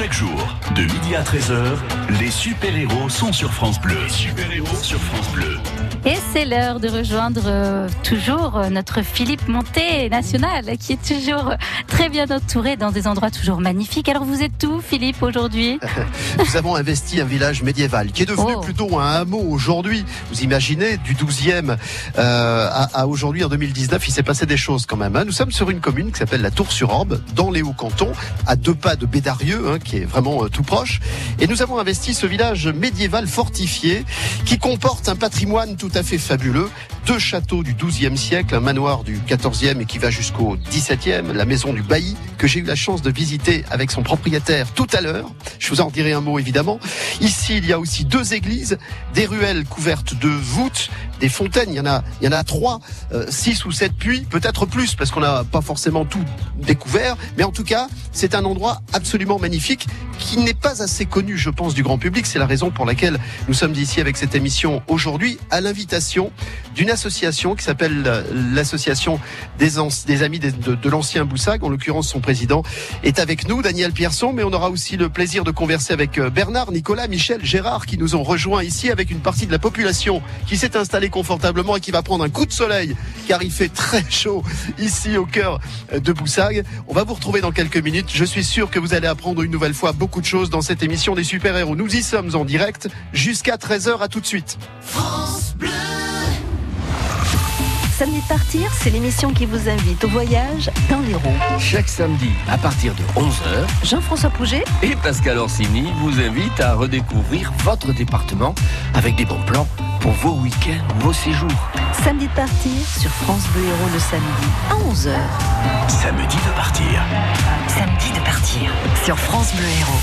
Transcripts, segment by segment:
Chaque jour, de midi à 13h, les super-héros sont sur France Bleu. Super-héros sur France Bleu. Et c'est l'heure de rejoindre euh, toujours euh, notre Philippe Monté national, qui est toujours très bien entouré dans des endroits toujours magnifiques. Alors vous êtes où, Philippe, aujourd'hui Nous avons investi un village médiéval qui est devenu Oh. plutôt un hameau aujourd'hui. Vous imaginez, du 12e euh, à, à aujourd'hui en 2019, il s'est passé des choses quand même. hein. Nous sommes sur une commune qui s'appelle la Tour-sur-Orbe, dans les Hauts-Cantons, à deux pas de Bédarieux, hein, qui est vraiment euh, tout proche. Et nous avons investi ce village médiéval fortifié qui comporte un patrimoine tout à fait fabuleux. Deux châteaux du 12e siècle, un manoir du 14e et qui va jusqu'au 17e, la maison du bailli que j'ai eu la chance de visiter avec son propriétaire tout à l'heure. Je vous en dirai un mot évidemment. Ici, il y a aussi deux églises, des ruelles couvertes de voûtes, des fontaines. Il y en a, il y en a trois, euh, six ou sept puits, peut-être plus parce qu'on n'a pas forcément tout découvert. Mais en tout cas, c'est un endroit absolument magnifique qui n'est pas assez connu, je pense, du grand public. C'est la raison pour laquelle nous sommes ici avec cette émission aujourd'hui à l'invitation d'une association qui s'appelle l'association des, amis de, de l'ancien Boussag. En l'occurrence, son président est avec nous, Daniel Pierson, mais on aura aussi le plaisir de converser avec euh, Bernard, Nicolas, Michel, Gérard qui nous ont rejoints ici avec une partie de la population qui s'est installée confortablement et qui va prendre un coup de soleil car il fait très chaud ici au cœur euh, de Boussag. On va vous retrouver dans quelques minutes. Je suis sûr que vous allez apprendre une nouvelle fois beaucoup de choses dans cette émission des super-héros. Nous y sommes en direct jusqu'à 13h. À tout de suite. Samedi de partir, c'est l'émission qui vous invite au voyage dans l'Hérault. Chaque samedi, à partir de 11h, Jean-François Pouget, et Pascal Orsini vous invite à redécouvrir votre département avec des bons plans pour vos week-ends, vos séjours. samedi de partir sur France Bleu Héros le samedi à 11h. Samedi de partir. Samedi de partir sur France Bleu Héros.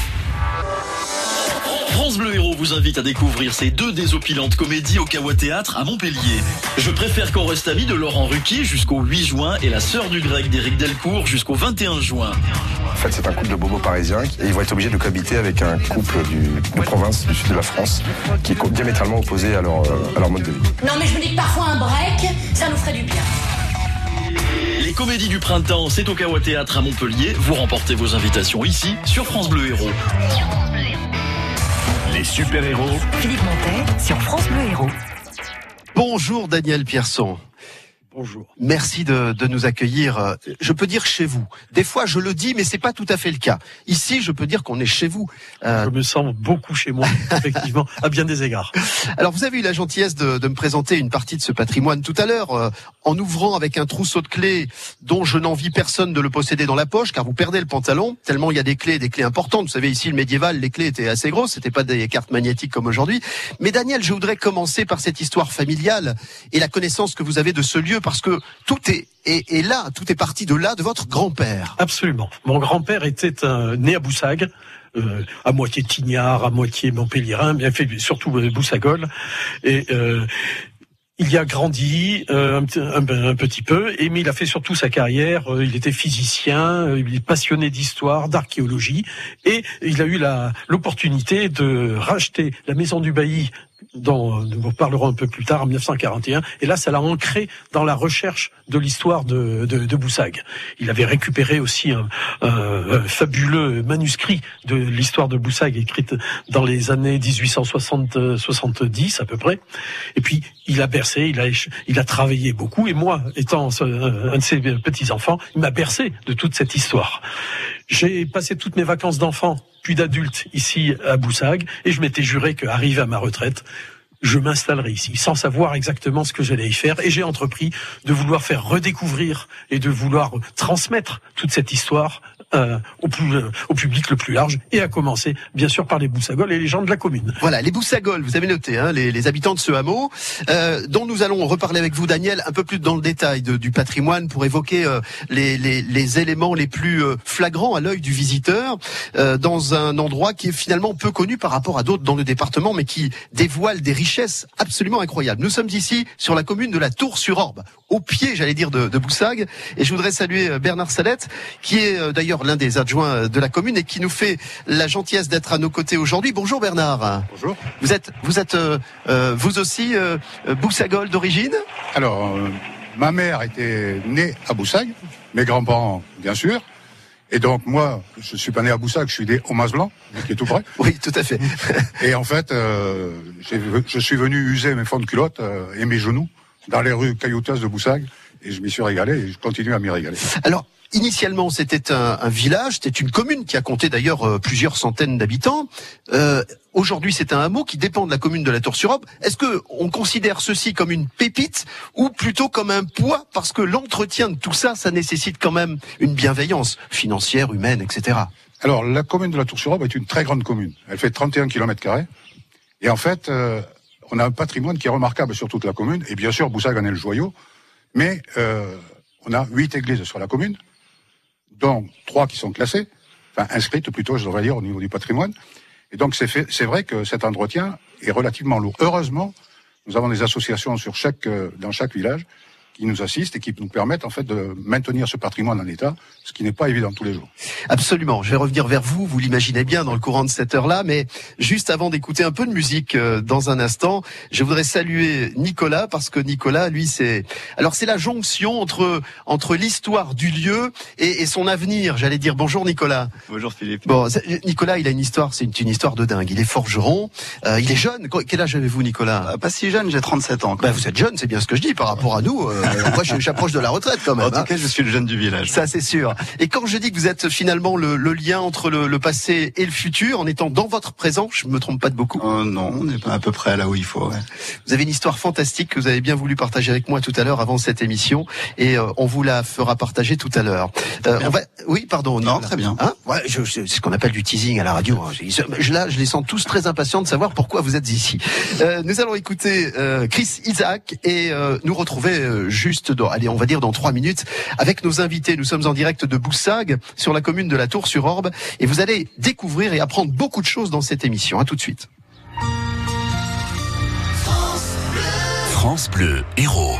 France Bleu Héros vous invite à découvrir ces deux désopilantes comédies au Kawa Théâtre à Montpellier. Je préfère qu'on reste amis de Laurent Ruquier jusqu'au 8 juin et La sœur du grec d'Éric Delcourt jusqu'au 21 juin. En fait, c'est un couple de bobos parisiens et ils vont être obligés de cohabiter avec un couple du, de province du sud de la France qui est diamétralement opposé à leur, euh, à leur mode de vie. Non mais je me dis que parfois un break, ça nous ferait du bien. Les comédies du printemps, c'est au Kawa Théâtre à Montpellier. Vous remportez vos invitations ici sur France Bleu Héros. Les super-héros Philippe Montet sur France Bleu Héros. Bonjour Daniel Pierson. Bonjour. Merci de, de nous accueillir. Je peux dire chez vous. Des fois, je le dis, mais c'est pas tout à fait le cas. Ici, je peux dire qu'on est chez vous. Euh, Je me sens beaucoup chez moi, effectivement, à bien des égards. alors, vous avez eu la gentillesse de, de me présenter une partie de ce patrimoine tout à l'heure, euh, en ouvrant avec un trousseau de clés dont je n'envie personne de le posséder dans la poche, car vous perdez le pantalon tellement il y a des clés, des clés importantes. Vous savez, ici, le médiéval, les clés étaient assez grosses, c'était pas des cartes magnétiques comme aujourd'hui. Mais Daniel, je voudrais commencer par cette histoire familiale et la connaissance que vous avez de ce lieu, parce que tout est, là, tout est parti de là, de votre grand-père. Absolument. Mon grand-père était né à Boussag, euh, à moitié tignard, à moitié montpellierin, bien fait surtout euh, boussagol. Et euh, il y a grandi euh, un, petit- peu, mais il a fait surtout sa carrière. il était physicien, il est passionné d'histoire, d'archéologie, et il a eu l'opportunité de racheter la maison du bailli dont nous vous parlerons un peu plus tard, en 1941. Et là, ça l'a ancré dans la recherche de l'histoire de, de, de Boussag. Il avait récupéré aussi un, un- un fabuleux manuscrit de l'histoire de Boussag, écrite dans les années 1860-70 à peu près. Et puis, il a bercé, il a, il a travaillé beaucoup. Et moi, étant un de ses petits-enfants, il m'a bercé de toute cette histoire. J'ai passé toutes mes vacances d'enfant, puis d'adulte, ici à Boussag, et je m'étais juré qu'arrivé à ma retraite, je m'installerai ici, sans savoir exactement ce que j'allais y faire, et j'ai entrepris de vouloir faire redécouvrir et de vouloir transmettre toute cette histoire euh, au, plus, euh, au public le plus large, et à commencer, bien sûr, par les Boussagols et les gens de la commune. Voilà, les Boussagols, vous avez noté, hein, les, les habitants de ce hameau, euh, dont nous allons reparler avec vous, Daniel, un peu plus dans le détail de- du patrimoine pour évoquer euh, les, les- les éléments les plus euh, flagrants à l'œil du visiteur, euh, dans un endroit qui est finalement peu connu par rapport à d'autres dans le département, mais qui dévoile des richesses absolument incroyables. Nous sommes ici sur la commune de la Tour-sur-Orbe, au pied, j'allais dire, de, de Boussag, et je voudrais saluer Bernard Salette, qui est d'ailleurs l'un des adjoints euh, de la commune et qui nous fait la gentillesse d'être à nos côtés aujourd'hui. Bonjour Bernard. Bonjour. Vous êtes, vous êtes, euh, euh, vous aussi euh, Boussagol d'origine? Alors, euh, ma mère était née à Boussac, mes grands-parents, bien sûr. Et donc moi, je suis pas né à Boussac, je suis né au Mas Blanc, qui est tout près. Oui, tout à fait. Et en fait, je suis venu user mes fonds de culotte et mes genoux dans les rues caillouteuses de Boussac, et je m'y suis régalé et je continue à m'y régaler. Alors, initialement, c'était un, un village, c'était une commune qui a compté d'ailleurs euh, plusieurs centaines d'habitants. Euh, Aujourd'hui, c'est un hameau qui dépend de la commune de la Tour-sur-Aube. Est-ce que on considère ceci comme une pépite ou plutôt comme un poids? Parce que l'entretien de tout ça, ça nécessite quand même une bienveillance financière, humaine, etc. Alors, la commune de la Tour-sur-Aube est une très grande commune. Elle fait 31 km. Et en fait, euh, on a un patrimoine qui est remarquable sur toute la commune. Et bien sûr, Boussac en est le joyau. Mais euh, on a huit églises sur la commune, dont trois qui sont classées, enfin inscrites plutôt, je devrais dire, au niveau du patrimoine. Et donc, c'est vrai que cet entretien est relativement lourd. Heureusement, nous avons des associations sur chaque, euh, dans chaque village qui nous assistent et qui nous permettent en fait de maintenir ce patrimoine en état, ce qui n'est pas évident tous les jours. Absolument. Je vais revenir vers vous. Vous l'imaginez bien dans le courant de cette heure-là, mais juste avant d'écouter un peu de musique euh, dans un instant, je voudrais saluer Nicolas parce que Nicolas, lui, c'est alors c'est la jonction entre entre l'histoire du lieu et, et son avenir. J'allais dire bonjour Nicolas. Bonjour Philippe. Bon, Nicolas, il a une histoire. C'est une, une histoire de dingue. Il est forgeron. euh, il est jeune. Qu- Quel âge avez-vous, Nicolas? Pas si jeune, j'ai 37 ans. bah, vous êtes jeune, c'est bien ce que je dis par rapport à nous. euh, moi, je- j'approche de la retraite quand même. En tout hein. cas, je suis le jeune du village. Ça, c'est sûr. Et quand je dis que vous êtes finalement le, le lien entre le, le passé et le futur, en étant dans votre présent, je me trompe pas de beaucoup. Oh non, on est pas à peu près là où il faut. ouais. Vous avez une histoire fantastique que vous avez bien voulu partager avec moi tout à l'heure avant cette émission, et euh, on vous la fera partager tout à l'heure. Euh, on va, oui, pardon. Non, Nicolas. très bien. Hein ouais, je- je- c'est ce qu'on appelle du teasing à la radio. hein. Je, je- là, je les sens tous très impatients de savoir pourquoi vous êtes ici. Euh, nous allons écouter euh, Chris Isaac et euh, nous retrouver euh, juste dans, allez, on va dire dans trois minutes avec nos invités. Nous sommes en direct de Boussag sur la commune de la Tour-sur-Orbe et vous allez découvrir et apprendre beaucoup de choses dans cette émission. À tout de suite. France Bleu Héros.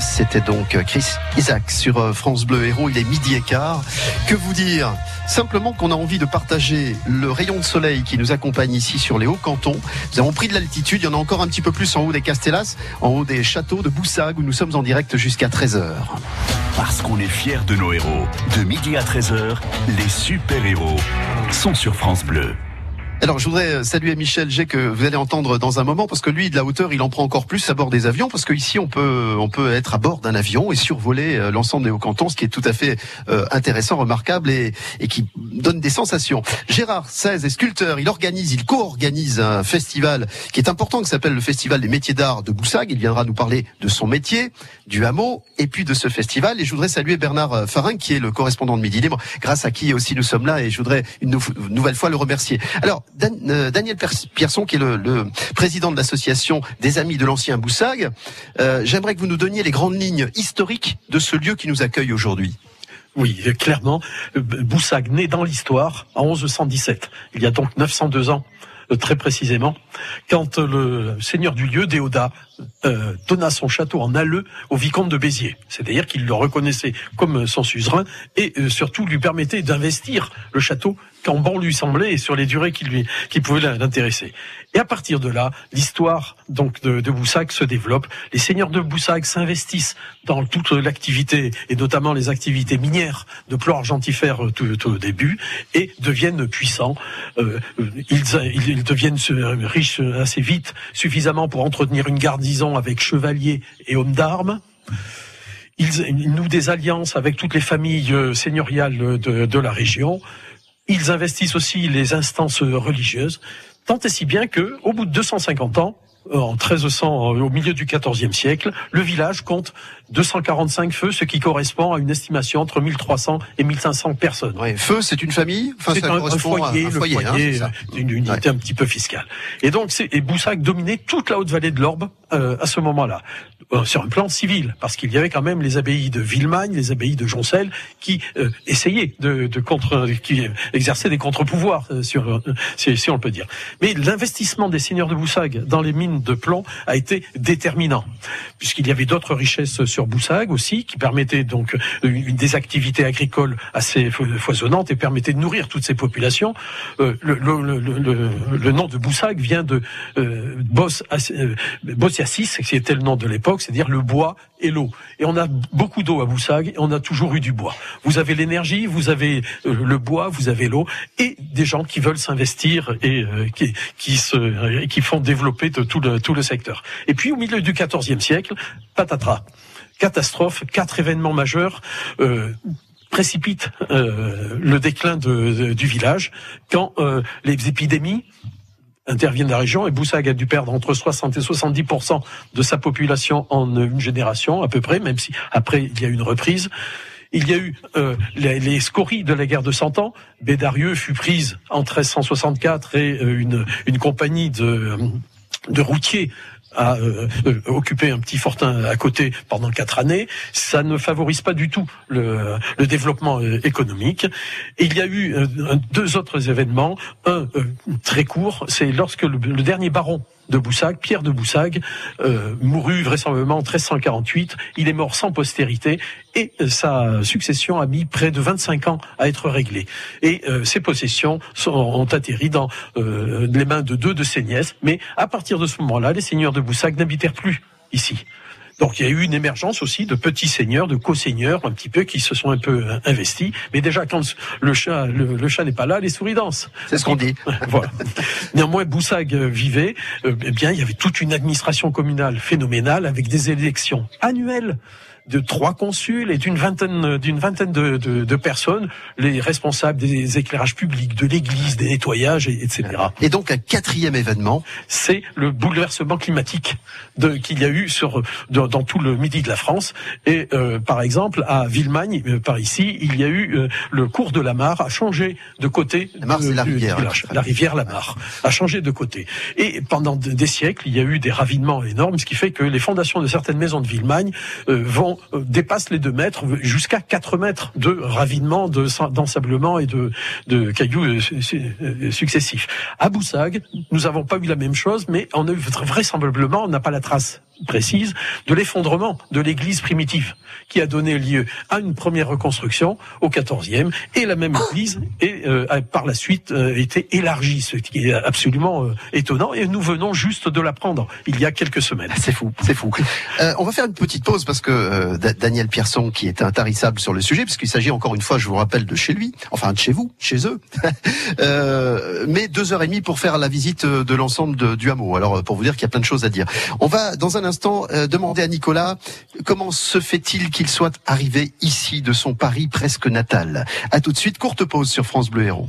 C'était donc Chris Isaac sur euh, France Bleu Héros. Il est midi et quart. Que vous dire? Simplement qu'on a envie de partager le rayon de soleil qui nous accompagne ici sur les hauts cantons. Nous avons pris de l'altitude. Il y en a encore un petit peu plus en haut des Castellas, en haut des châteaux de Boussag où nous sommes en direct jusqu'à 13h. Parce qu'on est fiers de nos héros. De midi à 13h, les super-héros sont sur France Bleu. Alors, je voudrais saluer Michel G que vous allez entendre dans un moment parce que lui, de la hauteur, il en prend encore plus à bord des avions parce qu'ici, on peut, on peut être à bord d'un avion et survoler euh, l'ensemble des hauts cantons, ce qui est tout à fait euh, intéressant, remarquable et, et qui donne des sensations. Gérard 16 est sculpteur. Il organise, il co-organise un festival qui est important, qui s'appelle le Festival des métiers d'art de Boussag. Il viendra nous parler de son métier, du hameau et puis de ce festival. Et je voudrais saluer Bernard Farin, qui est le correspondant de Midi Libre, grâce à qui aussi nous sommes là. Et je voudrais une nou- nouvelle fois le remercier. Alors, Euh, Daniel Pierson, qui est le, président de l'association des Amis de l'ancien Boussag, euh, j'aimerais que vous nous donniez les grandes lignes historiques de ce lieu qui nous accueille aujourd'hui. Oui, clairement, euh, Boussag naît dans l'histoire en 1117. Il y a donc 902 ans, très précisément, quand le seigneur du lieu, Déodat, euh, donna son château en alleu au vicomte de Béziers. C'est-à-dire qu'il le reconnaissait comme son suzerain et euh, surtout lui permettait d'investir le château quand bon lui semblait et sur les durées qui lui qui pouvaient l'intéresser. Et à partir de là, l'histoire donc de, de Boussac se développe. Les seigneurs de Boussac s'investissent dans toute l'activité et notamment les activités minières de plomb argentifère euh, tout, tout au début et deviennent puissants. Euh, ils, ils deviennent euh, riches assez vite, suffisamment pour entretenir une garnison avec chevaliers et hommes d'armes. Ils, ils nouent des alliances avec toutes les familles euh, seigneuriales de, de la région. Ils investissent aussi les instances religieuses, tant et si bien que, au bout de 250 ans, en 1300, euh, au milieu du XIVe siècle, le village compte 245 feux, ce qui correspond à une estimation entre 1300 et 1500 personnes. Ouais, feu, c'est une famille? Enfin, c'est un, foyer, un le foyer, foyer, hein, euh, d'une unité un petit peu fiscale. Et donc, c'est, et Boussac dominait toute la haute vallée de l'Orbe euh, à ce moment-là, euh, sur un plan civil, parce qu'il y avait quand même les abbayes de Villemagne, les abbayes de Joncel, qui euh, essayaient de, de contre, qui exerçaient des contre-pouvoirs, euh, sur, euh, si, si on peut dire. Mais l'investissement des seigneurs de Boussac dans les mines de plomb a été déterminant, puisqu'il y avait d'autres richesses sur Boussac aussi, qui permettaient donc une, des activités agricoles assez fo- foisonnantes et permettaient de nourrir toutes ces populations. Euh, le, nom de Boussac vient de euh, euh, qui était le nom de l'époque, c'est-à-dire le bois et l'eau. Et on a beaucoup d'eau à Boussag et on a toujours eu du bois. Vous avez l'énergie, vous avez euh, le bois, vous avez l'eau et des gens qui veulent s'investir et qui, qui, se, qui font développer de tout, le, tout le secteur. Et puis au milieu du XIVe siècle, patatras, catastrophe, quatre événements majeurs. Euh, précipitent euh, le déclin du village quand euh, les épidémies interviennent dans la région et Boussag a dû perdre entre 60 et 70% de sa population en une génération à peu près, même si après il y a une reprise. Il y a eu les, scories de la guerre de Cent Ans. Bédarieux fut prise en 1364 et une compagnie de, de routiers a euh, euh, occupé un petit fortin à côté pendant quatre années. Ça ne favorise pas du tout le, développement euh, économique. Il y a eu euh, deux autres événements. Un très court, c'est lorsque le dernier baron de Boussag, Pierre de Boussag, euh, mourut vraisemblablement en 1348. Il est mort sans postérité et euh, sa succession a mis près de 25 ans à être réglée. Et euh, ses possessions sont, ont atterri dans les mains de deux de ses nièces. Mais à partir de ce moment-là, les seigneurs de Boussag n'habitèrent plus ici. Donc il y a eu une émergence aussi de petits seigneurs, de co-seigneurs un petit peu qui se sont un peu euh, investis. Mais déjà quand le chat, le, le chat n'est pas là, les souris dansent. C'est ce qu'on dit. voilà. Néanmoins, Boussag euh, vivait. euh, eh bien, il y avait toute une administration communale phénoménale avec des élections annuelles de trois consuls et d'une vingtaine d'une vingtaine de, de, de personnes, les responsables des éclairages publics, de l'église, des nettoyages, et- etc. Et donc un quatrième événement, c'est le bouleversement climatique qu'il y a eu sur dans, dans tout le midi de la France. Et euh, par exemple à Villemagne, euh, par ici, il y a eu euh, le cours de la Mare a changé de côté. La Mare, de- c'est la du rivière, village. hein. La rivière, la Mare, a changé de côté. Et pendant de- des siècles, il y a eu des ravinements énormes, ce qui fait que les fondations de certaines maisons de Villemagne euh, vont euh, dépassent les 2 mètres jusqu'à 4 mètres de ravinement, de sa- d'ensablement et de, cailloux euh, euh, successifs. À Boussag, nous n'avons pas eu la même chose, mais on a eu vraisemblablement, on n'a pas la trace précise, de l'effondrement de l'église primitive, qui a donné lieu à une première reconstruction au XIVe, et la même église est, euh, a par la suite euh, été élargie, ce qui est absolument euh, étonnant, et nous venons juste de l'apprendre il y a quelques semaines. C'est fou, c'est fou. Euh, on va faire une petite pause parce que euh, Da- Daniel Pierson, qui est intarissable sur le sujet, puisqu'il s'agit encore une fois, je vous rappelle, de chez lui, enfin de chez vous, chez eux, mais deux heures et demie pour faire la visite de l'ensemble du hameau. Alors pour vous dire qu'il y a plein de choses à dire. On va dans instant euh, à Nicolas comment se fait-il qu'il soit arrivé ici de son Paris presque natal? À tout de suite, courte pause sur France Bleu Héros.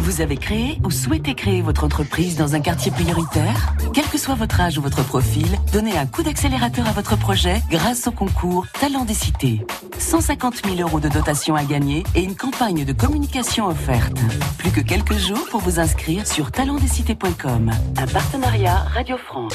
Vous avez créé ou souhaitez créer votre entreprise dans un quartier prioritaire Quel que soit votre âge ou votre profil, donnez un coup d'accélérateur à votre projet grâce au concours Talent des cités. 150 000 euros de dotation à gagner et une campagne de communication offerte. Plus que quelques jours pour vous inscrire sur talentdescités.com. Un partenariat Radio France.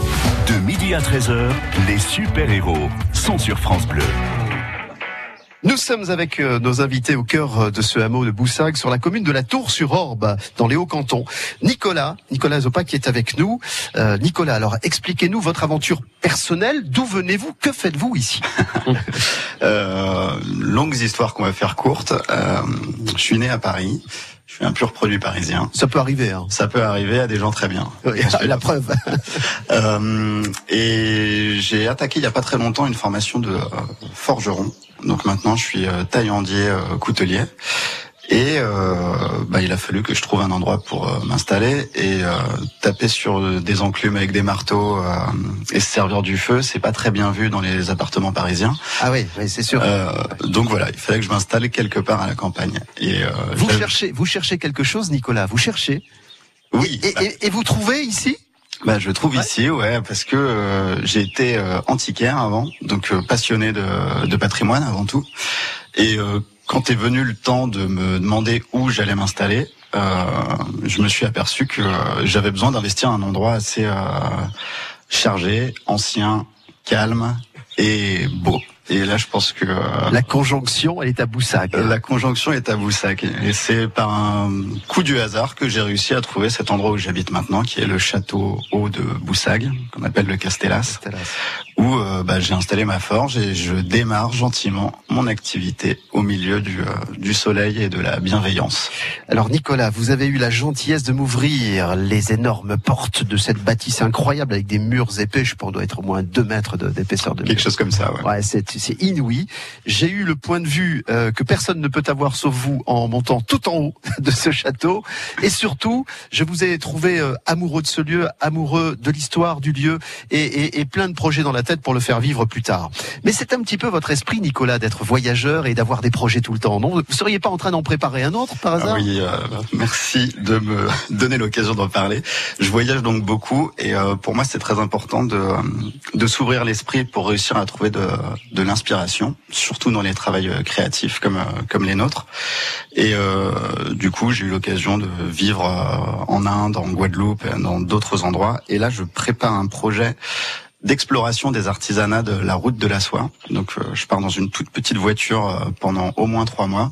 De midi à 13h, les super-héros sont sur France Bleu. Nous sommes avec euh, nos invités au cœur euh, de ce hameau de Boussac sur la commune de la Tour-sur-Orbe dans les Hauts-Cantons. Nicolas, Nicolas Zopa qui est avec nous. Euh, Nicolas, alors expliquez-nous votre aventure personnelle. D'où venez-vous? Que faites-vous ici? Euh, longues histoires qu'on va faire courtes. Euh, je suis né à Paris. Je suis un pur produit parisien. Ça peut arriver. Hein. Ça peut arriver à des gens très bien. la preuve. Euh, et j'ai attaqué il y a pas très longtemps une formation de euh, forgeron. Donc maintenant, je suis euh, taillandier euh, coutelier. Et euh, bah, il a fallu que je trouve un endroit pour euh, m'installer et euh, taper sur des enclumes avec des marteaux euh, et se servir du feu, c'est pas très bien vu dans les appartements parisiens. Ah oui, oui c'est sûr. Euh, donc voilà, il fallait que je m'installe quelque part à la campagne. Et euh, Vous cherchez, vous cherchez quelque chose, Nicolas Vous cherchez Oui. Et, et- et vous trouvez ici? Bah, je trouve ici, ouais, parce que euh, j'ai été euh, antiquaire avant, donc euh, passionné de, de patrimoine avant tout. Et euh, quand est venu le temps de me demander où j'allais m'installer, euh, je me suis aperçu que euh, j'avais besoin d'investir un endroit assez euh, chargé, ancien, calme et beau. Et là, je pense que euh, La conjonction, elle est à Boussac. la conjonction est à Boussac. Et c'est par un coup du hasard que j'ai réussi à trouver cet endroit où j'habite maintenant, qui est le château haut de Boussac, qu'on appelle le Castellas, où euh, bah, j'ai installé ma forge et je démarre gentiment mon activité au milieu du, euh, du soleil et de la bienveillance. Alors Nicolas, vous avez eu la gentillesse de m'ouvrir les énormes portes de cette bâtisse incroyable avec des murs épais, je pense qu'on doit être au moins deux mètres de- d'épaisseur de, Quelque murs. chose comme ça, ouais. Ouais, c'est c'est inouï. J'ai eu le point de vue euh, que personne ne peut avoir sauf vous en montant tout en haut de ce château. Et surtout, je vous ai trouvé euh, amoureux de ce lieu, amoureux de l'histoire du lieu et, et- et plein de projets dans la tête pour le faire vivre plus tard. Mais c'est un petit peu votre esprit, Nicolas, d'être voyageur et d'avoir des projets tout le temps. Non, vous seriez pas en train d'en préparer un autre par hasard? Ah oui, euh, merci de me donner l'occasion d'en parler. Je voyage donc beaucoup et euh, pour moi c'est très important de, euh, de s'ouvrir l'esprit pour réussir à trouver de, de l'inspiration, surtout dans les travails euh, créatifs comme, euh, comme les nôtres. Et euh, du coup j'ai eu l'occasion de vivre en Inde, en Guadeloupe et dans d'autres endroits. Et là je prépare un projet d'exploration des artisanats de la route de la soie. Donc euh, je pars dans une toute petite voiture euh, pendant au moins trois mois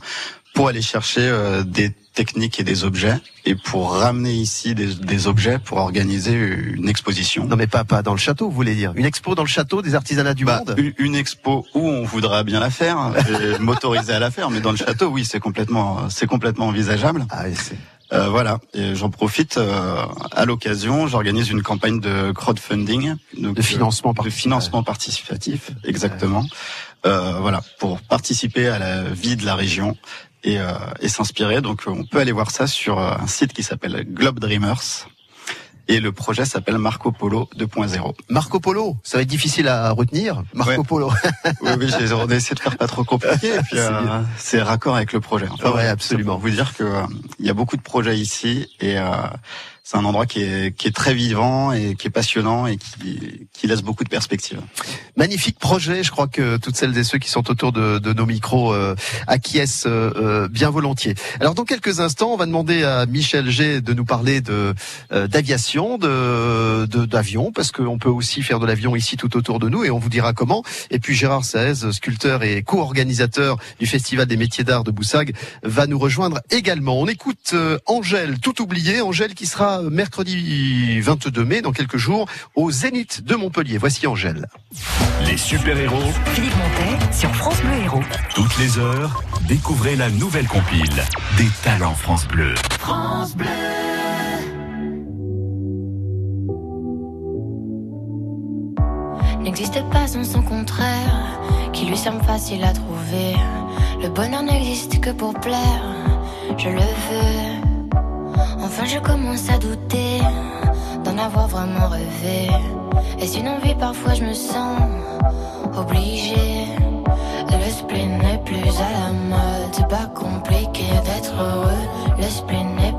pour aller chercher euh, des techniques et des objets et pour ramener ici des, des objets pour organiser une exposition. Non mais pas pas dans le château, vous voulez dire Une expo dans le château des artisanats du Bah, monde? une, expo où on voudra bien la faire, et m'autoriser à la faire, mais dans le château, oui, c'est complètement, c'est complètement envisageable. Ah, Euh, voilà, et j'en profite euh, à l'occasion. J'organise une campagne de crowdfunding, donc, De financement euh, de financement participatif, exactement. Euh, voilà, pour participer à la vie de la région et, euh, et s'inspirer. Donc, on peut aller voir ça sur un site qui s'appelle Globe Dreamers. Et le projet s'appelle Marco Polo 2.0. Marco Polo, ça va être difficile à retenir. Marco Ouais. Polo. Oui, oui, j'ai on a essayé de faire pas trop compliqué. Et puis, C'est euh, c'est raccord avec le projet. Ouais, voilà, absolument. pour vous dire que euh, il y a beaucoup de projets ici et euh, c'est un endroit qui est, qui est très vivant et qui est passionnant et qui, qui laisse beaucoup de perspectives. Magnifique projet, je crois que toutes celles et ceux qui sont autour de, de nos micros euh, acquiescent euh, euh, bien volontiers. Alors dans quelques instants, on va demander à Michel G de nous parler de euh, d'aviation, de d'avion, parce qu'on peut aussi faire de l'avion ici tout autour de nous et on vous dira comment. Et puis Gérard Saez, sculpteur et co-organisateur du Festival des métiers d'art de Boussag, va nous rejoindre également. On écoute euh, Angèle, tout oublié, Angèle qui sera mercredi 22 mai, dans quelques jours, au Zénith de Montpellier. Voici Angèle. Les super-héros, Philippe Montet sur France Bleu Héros. toutes les heures, découvrez la nouvelle compile des talents France Bleu. France Bleu. n'existe pas sans son contraire, qui lui semble facile à trouver. Le bonheur n'existe que pour plaire, je le veux. Enfin, je commence à douter d'en avoir vraiment rêvé. Est-ce une envie Parfois, je me sens obligée. Le spleen n'est plus à la mode, c'est pas compliqué d'être heureux. Le spleen n'est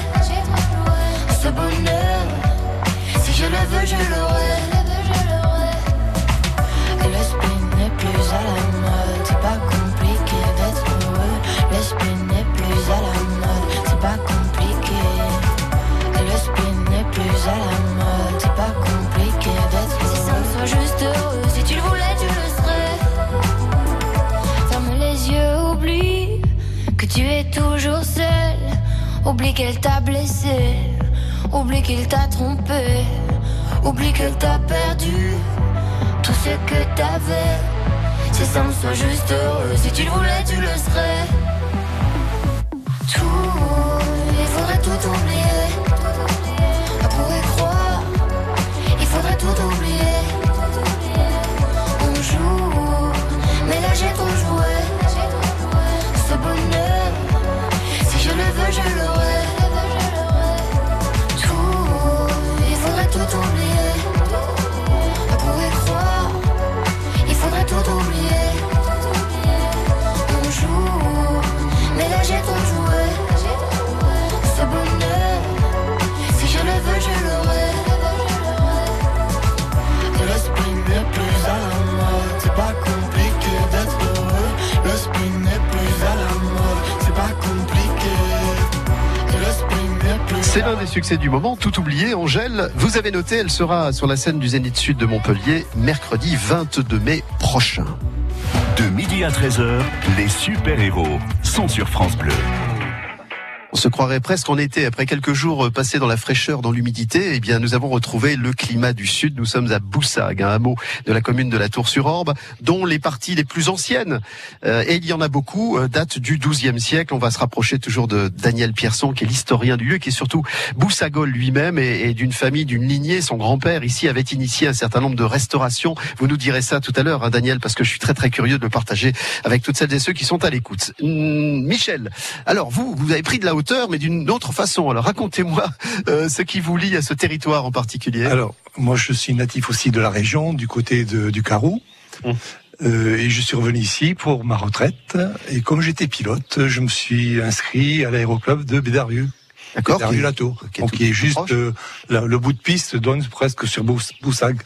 Si je le veux, je l'aurai. Le spleen n'est plus à la mode, c'est pas compliqué d'être heureux. Le spleen n'est plus à la mode, c'est pas compliqué. Le spleen n'est plus à la mode, c'est pas compliqué d'être heureux. Si ça me soit juste heureux, si tu le voulais, tu le serais. Ferme les yeux, oublie que tu es toujours seul. Oublie qu'elle t'a blessé, oublie qu'il t'a trompé, oublie qu'elle t'a perdu tout ce que t'avais. Si ça me soit juste heureux, si tu le voulais, tu le serais. Succès du moment, tout oublié. Angèle, vous avez noté, elle sera sur la scène du Zénith Sud de Montpellier mercredi 22 mai prochain. De midi à 13h, les super-héros sont sur France Bleu. On se croirait presque en été. Après quelques jours euh, passés dans la fraîcheur, dans l'humidité, eh bien, nous avons retrouvé le climat du sud. Nous sommes à Boussag, un hameau de la commune de la Tour-sur-Orbe, dont les parties les plus anciennes, euh, et il y en a beaucoup, euh, datent du XIIe siècle. On va se rapprocher toujours de Daniel Pierson, qui est l'historien du lieu, qui est surtout Boussagol lui-même et, et d'une famille, d'une lignée. Son grand-père ici avait initié un certain nombre de restaurations. Vous nous direz ça tout à l'heure, hein, Daniel, parce que je suis très très curieux de le partager avec toutes celles et ceux qui sont à l'écoute. Hum, Michel, alors vous, vous avez pris de la hauteur, mais d'une autre façon. Alors racontez-moi euh, ce qui vous lie à ce territoire en particulier. Alors, moi, je suis natif aussi de la région, du côté de, du Carou. Euh, et je suis revenu ici pour ma retraite. Et comme j'étais pilote, je me suis inscrit à l'aéroclub de Bédarieux. D'accord. Bédarieux la Tour. Donc, qui est juste euh, la- le bout de piste donne presque sur Bous- Boussag.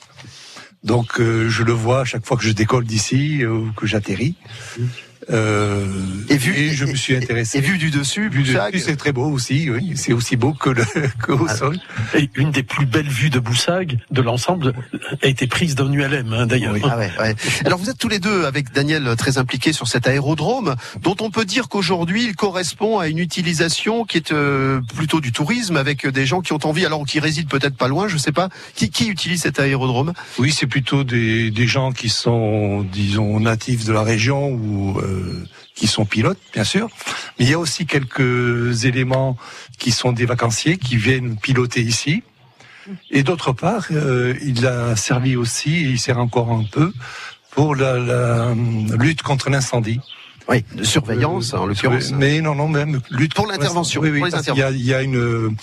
Donc, euh, je le vois à chaque fois que je décolle d'ici ou que j'atterris. Euh, et, vu, et je me suis intéressé. Et, vu du dessus, vu Boussac, c'est très beau aussi. Oui, c'est aussi beau que le qu'au Ah. sol. Et une des plus belles vues de Boussag de l'ensemble a été prise d'un ULM hein, d'ailleurs. Ah ouais, ouais. Alors vous êtes tous les deux avec Daniel très impliqués sur cet aérodrome dont on peut dire qu'aujourd'hui il correspond à une utilisation qui est euh, plutôt du tourisme avec des gens qui ont envie, alors qui résident peut-être pas loin, je sais pas, qui, qui utilise cet aérodrome? Oui, c'est plutôt des, des gens qui sont, disons, natifs de la région ou euh, qui sont pilotes, bien sûr. Mais il y a aussi quelques éléments qui sont des vacanciers qui viennent piloter ici. Et d'autre part, euh, il a servi aussi, et il sert encore un peu, pour la, la lutte contre l'incendie. Oui, de surveillance en l'occurrence. Mais non, non, même lutte Pour contre l'intervention, Oui, oui, y a, il y a une,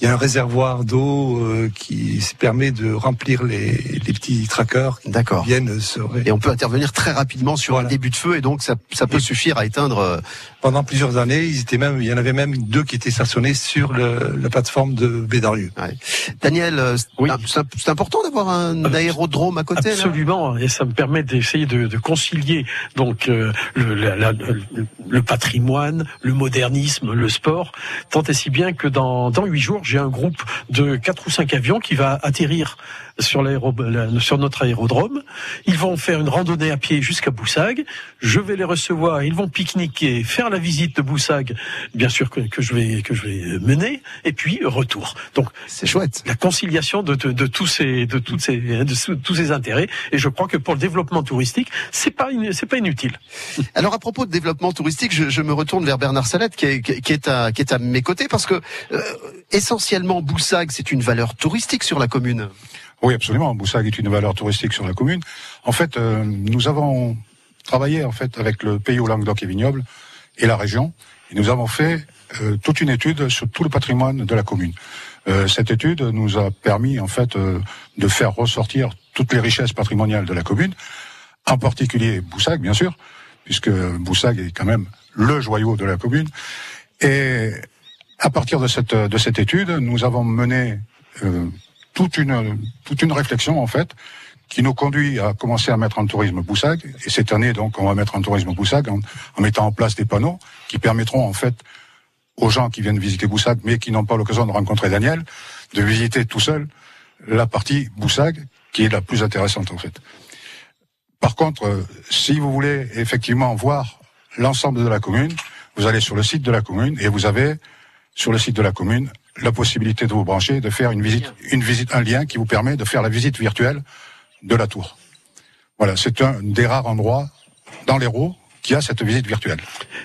il y a un réservoir d'eau euh, qui permet de remplir les, les petits trackers qui D'accord. viennent se Et on peut intervenir très rapidement sur un début de feu et donc ça, ça peut suffire à éteindre. Euh, Pendant plusieurs années, ils étaient même, il y en avait même deux qui étaient stationnés sur le, la plateforme de Bédarieux. Ouais. Daniel, euh, c'est c'est important d'avoir un aérodrome à côté. là Absolument, et ça me permet d'essayer de, de concilier donc euh, le, la- la- le- le patrimoine, le modernisme, le sport, tant et si bien que dans dans huit jours, j'ai un groupe de quatre ou cinq avions qui va atterrir sur sur notre aérodrome. Ils vont faire une randonnée à pied jusqu'à Boussag. Je vais les recevoir. Ils vont pique-niquer, faire la visite de Boussag, bien sûr que, que je vais que je vais mener, et puis retour. Donc c'est chouette. La conciliation de, de, de tous ces de toutes ces de sous- tous ces intérêts. Et je crois que pour le développement touristique, c'est pas c'est pas inutile. Alors à propos de développement touristique, je, je me retourne vers Bernard Salette qui est, qui est à qui est à mes côtés parce que euh, essentiellement Boussag c'est une valeur touristique sur la commune. Oui, absolument. Boussag est une valeur touristique sur la commune. En fait, euh, nous avons travaillé en fait avec le pays au Languedoc et Vignoble et la région, nous avons fait euh, toute une étude sur tout le patrimoine de la commune. Euh, cette étude nous a permis en fait euh, de faire ressortir toutes les richesses patrimoniales de la commune, en particulier Boussag, bien sûr, puisque Boussag est quand même le joyau de la commune. Et à partir de cette de cette étude, nous avons mené euh, toute une toute une réflexion en fait qui nous conduit à commencer à mettre en tourisme Boussag. Et cette année, donc, on va mettre en tourisme Boussag en, en mettant en place des panneaux qui permettront en fait aux gens qui viennent visiter Boussag, mais qui n'ont pas l'occasion de rencontrer Daniel, de visiter tout seul la partie Boussag, qui est la plus intéressante en fait. Par contre, euh, si vous voulez effectivement voir l'ensemble de la commune, vous allez sur le site de la commune et vous avez sur le site de la commune la possibilité de vous brancher, de faire une visite, une visite, un lien qui vous permet de faire la visite virtuelle de la tour. Voilà, c'est un des rares endroits dans l'Hérault qui a cette visite virtuelle.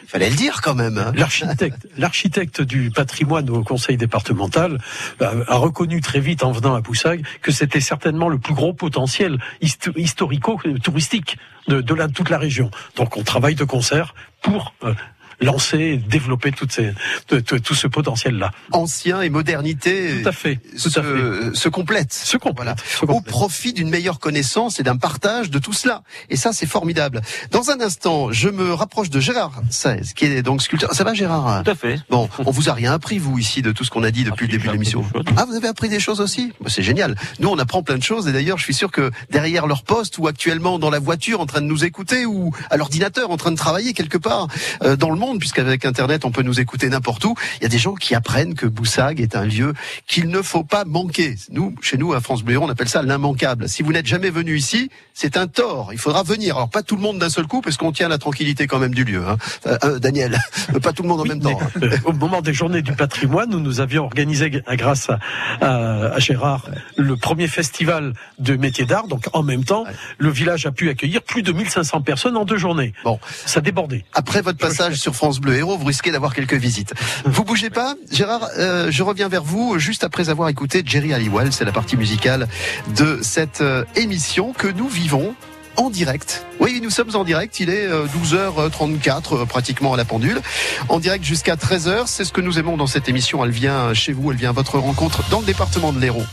Fallait le dire quand même. hein. L'architecte, l'architecte du patrimoine au conseil départemental euh, a reconnu très vite en venant à Boussag que c'était certainement le plus gros potentiel histo- historico-touristique de, de la, toute la région. Donc on travaille de concert pour euh, lancer, développer toutes ces, tout ce potentiel-là. Ancien et modernité. Tout à fait. Tout se, à fait. se complètent. Se complète. Au profit d'une meilleure connaissance et d'un partage de tout cela. Et ça, c'est formidable. Dans un instant, je me rapproche de Gérard Saez, qui est donc sculpteur. Ça va, Gérard? Tout à fait. Bon, on vous a rien appris, vous, ici, de tout ce qu'on a dit depuis le début de l'émission. Ah, vous avez appris des choses aussi? Bah, C'est génial. Nous, on apprend plein de choses. Et d'ailleurs, je suis sûr que derrière leur poste, ou actuellement dans la voiture, en train de nous écouter, ou à l'ordinateur, en train de travailler quelque part euh, dans le monde, puisqu'avec Internet, on peut nous écouter n'importe où, il y a des gens qui apprennent que Boussag est un lieu qu'il ne faut pas manquer. Nous, chez nous, à France Bleu, on appelle ça l'immanquable. Si vous n'êtes jamais venu ici, c'est un tort. Il faudra venir. Alors, pas tout le monde d'un seul coup, parce qu'on tient la tranquillité quand même du lieu. Hein. Euh, euh, Daniel, pas tout le monde en même temps. hein. Euh, Au moment des journées du patrimoine, où nous avions organisé, grâce à, à- à Gérard, le premier festival de métiers d'art. Donc, en même temps, le village a pu accueillir plus de 1500 personnes en deux journées. Bon. Ça débordait. Après votre passage sur France Bleu Héros, vous risquez d'avoir quelques visites. Vous bougez pas, Gérard. euh, je reviens vers vous juste après avoir écouté Jerry Halliwell. C'est la partie musicale de cette euh, émission que nous vivons en direct. Oui, nous sommes en direct. Il est euh, 12h34 euh, pratiquement à la pendule. En direct jusqu'à 13h. C'est ce que nous aimons dans cette émission. Elle vient chez vous. Elle vient à votre rencontre dans le département de l'Hérault.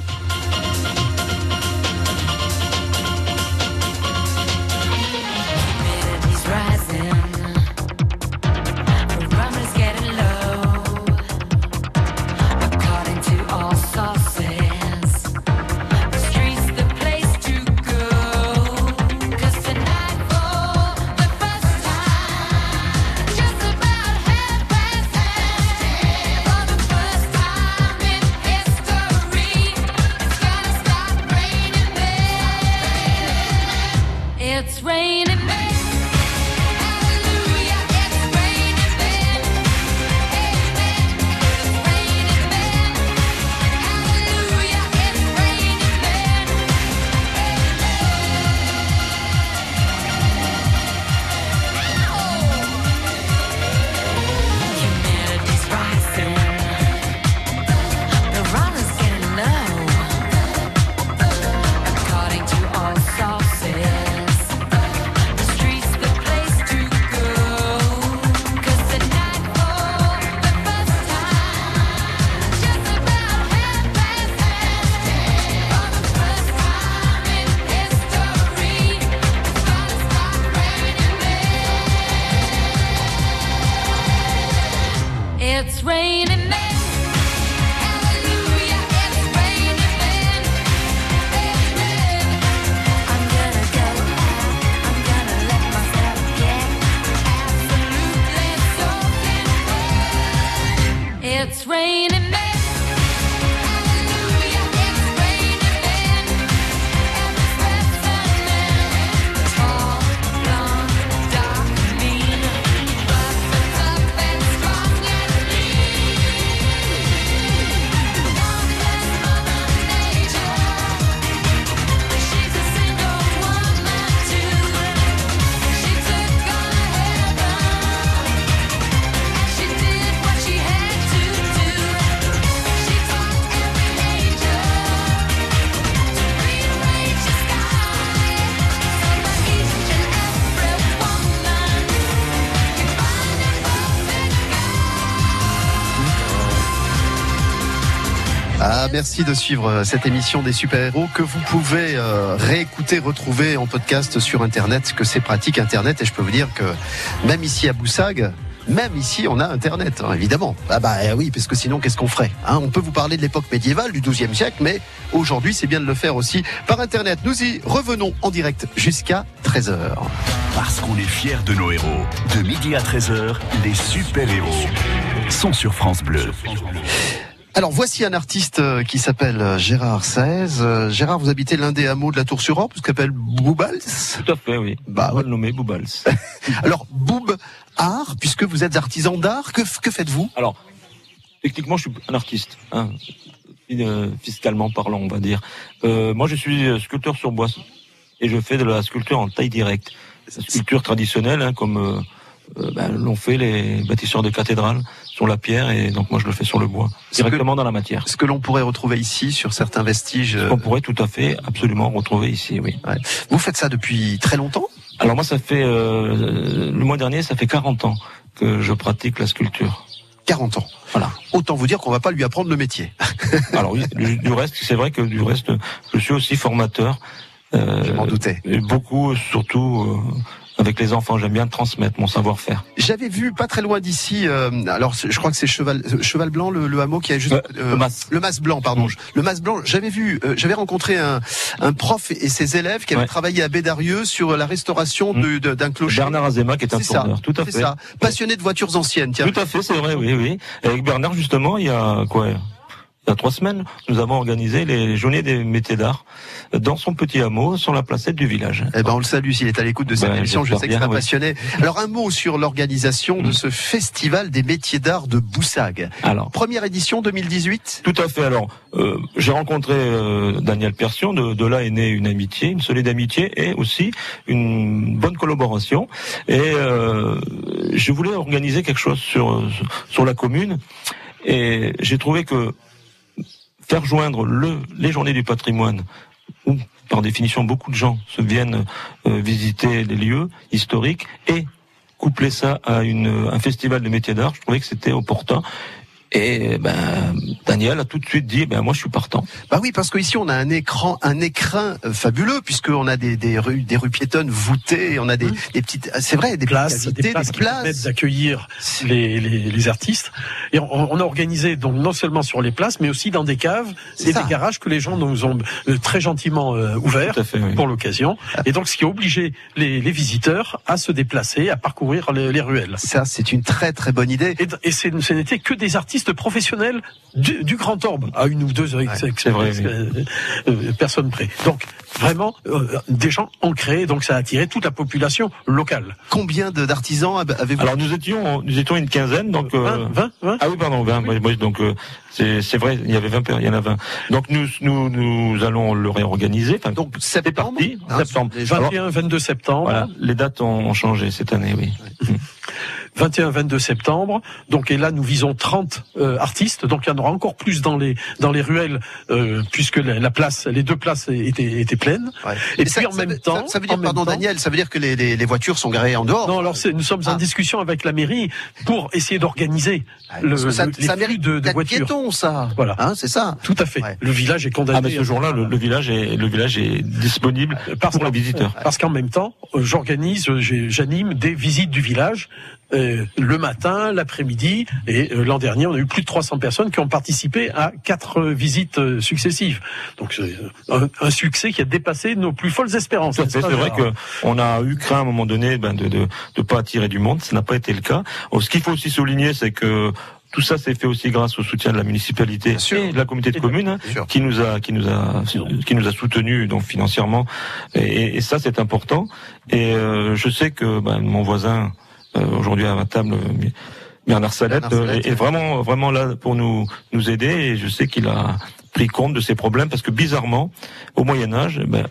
Voilà, merci de suivre euh, cette émission des super-héros que vous pouvez euh, réécouter, retrouver en podcast sur Internet, que c'est pratique Internet. Et je peux vous dire que même ici à Boussag, même ici, on a Internet, hein, évidemment. Ah bah eh oui, parce que sinon, qu'est-ce qu'on ferait hein? On peut vous parler de l'époque médiévale, du XIIe siècle, mais aujourd'hui, c'est bien de le faire aussi par Internet. Nous y revenons en direct jusqu'à 13h. Parce qu'on est fiers de nos héros. De midi à 13h, les super-héros sont sur France Bleu. Alors voici un artiste euh, qui s'appelle euh, Gérard 16. Euh, Gérard, vous habitez l'un des hameaux de la Tour sur Orbe, ce qu'on appelle Boubals. Tout à fait, oui. Bah, On va le nommer Boubals. Alors Boub art, puisque vous êtes artisan d'art, que, que faites-vous? Alors, techniquement, je suis un artiste, hein, fiscalement parlant, on va dire. Euh, moi, je suis sculpteur sur bois et je fais de la sculpture en taille directe. La sculpture traditionnelle, hein, comme euh, ben, l'ont fait les bâtisseurs de cathédrales sur la pierre, et donc moi, je le fais sur le bois, directement dans la matière. Ce que l'on pourrait retrouver ici sur certains vestiges. On pourrait tout à fait, absolument retrouver ici, oui. Vous faites ça depuis très longtemps? Alors moi, ça fait euh, le mois dernier, ça fait 40 ans que je pratique la sculpture. 40 ans. Voilà. Autant vous dire qu'on va pas lui apprendre le métier. Alors oui, du, du reste, c'est vrai que du reste, je suis aussi formateur. Euh, je m'en doutais. Beaucoup, surtout euh, avec les enfants. J'aime bien transmettre mon savoir-faire. J'avais vu pas très loin d'ici. euh, alors je crois que c'est Cheval euh, Cheval Blanc, le, le hameau qui a juste euh, le mas. blanc, pardon. Le mas blanc. J'avais vu, euh, j'avais rencontré un, un prof et ses élèves qui avaient Ouais. travaillé à Bédarieux sur la restauration de- d'un clocher. Bernard Azema, qui est un C'est ça, tout à fait. ça. Passionné de voitures anciennes. Tiens. Tout à fait, c'est vrai, oui, oui. Et avec Bernard, justement, il y a quoi? Il y a trois semaines, nous avons organisé les journées des métiers d'art dans son petit hameau, sur la placette du village. Eh ben, on le salue s'il est à l'écoute de cette Ben, émission. Je sais que c'est bien, un oui. passionné. Alors, un mot sur l'organisation de ce festival des métiers d'art de Boussag. Alors. Première édition 2018. Tout à fait. Alors, euh, j'ai rencontré euh, Daniel Persion. De, de là est née une amitié, une solide amitié et aussi une bonne collaboration. Et euh, je voulais organiser quelque chose sur sur la commune. Et j'ai trouvé que faire joindre le, les journées du patrimoine, où par définition beaucoup de gens se viennent euh, visiter les lieux historiques, et coupler ça à un festival de métiers d'art, je trouvais que c'était opportun. Et ben, Daniel a tout de suite dit, ben moi je suis partant. Bah oui, parce qu'ici on a un écran, un écrin euh, fabuleux, puisqu'on a des, des rues, des rues piétonnes voûtées, on a des, des petites, ah, c'est vrai, des places, des places des qui permettent places. d'accueillir les, les, les artistes. Et on, on a organisé donc non seulement sur les places, mais aussi dans des caves et ça. des garages que les gens nous ont euh, très gentiment euh, ouverts pour l'occasion. Et donc ce qui a obligé les, les visiteurs à se déplacer, à parcourir les, les ruelles. Ça, c'est une très très bonne idée. Et, et c'est- ce n'était que des artistes professionnels du, du Grand Orbe, à une ou deux ex- euh, euh, personnes près. Donc vraiment euh, des gens ancrés, donc ça a attiré toute la population locale. Combien d'artisans avez-vous Alors nous étions, nous étions une quinzaine, donc euh, 20, 20, ah oui pardon 20, oui, oui, donc euh, c'est c'est vrai, il y avait 20 per- il y en a 20. Donc nous nous nous allons le réorganiser. Enfin, donc c'est parti hein, septembre. Les 21, 22 septembre. Voilà, les dates ont, ont changé cette année, oui. 21-22 septembre. Donc et là nous visons 30 euh, artistes. Donc il y en aura encore plus dans les dans les ruelles euh, puisque la, la place, les deux places étaient étaient pleines. Et Mais ça- puis en ça même veut- temps, ça, veut dire, pardon temps- Daniel, ça veut dire que les, les, les voitures sont garées en dehors. Non, alors c'est- nous sommes en discussion avec la mairie pour essayer d'organiser le, parce que ça- le- les ça mérite de, de voitures. piéton, ça. Voilà, Hein, c'est ça. Tout à fait. Le village est condamné. Ah mais ce jour-là, le, le village est le village est disponible pour les visiteurs. Parce qu'en même temps, euh, j'organise, euh, j'anime des visites du village euh, le matin, l'après-midi, et euh, l'an dernier, on a eu plus de 300 personnes qui ont participé à quatre visites euh, successives. Donc c'est euh, un, un succès qui a dépassé nos plus folles espérances. C'est vrai Gérard que on a eu craint à un moment donné ben, de, de de pas attirer du monde. Ça n'a pas été le cas. Alors, ce qu'il faut aussi souligner, c'est que tout ça s'est fait aussi grâce au soutien de la municipalité et de la communauté de communes hein, qui nous a qui nous a qui nous a soutenus donc financièrement et, et ça c'est important et euh, je sais que ben, mon voisin aujourd'hui à ma table euh, Bernard Salette, Bernard Salette, euh, est, est vraiment vraiment là pour nous nous aider et je sais qu'il a pris compte de ces problèmes parce que bizarrement au Moyen Âge ben,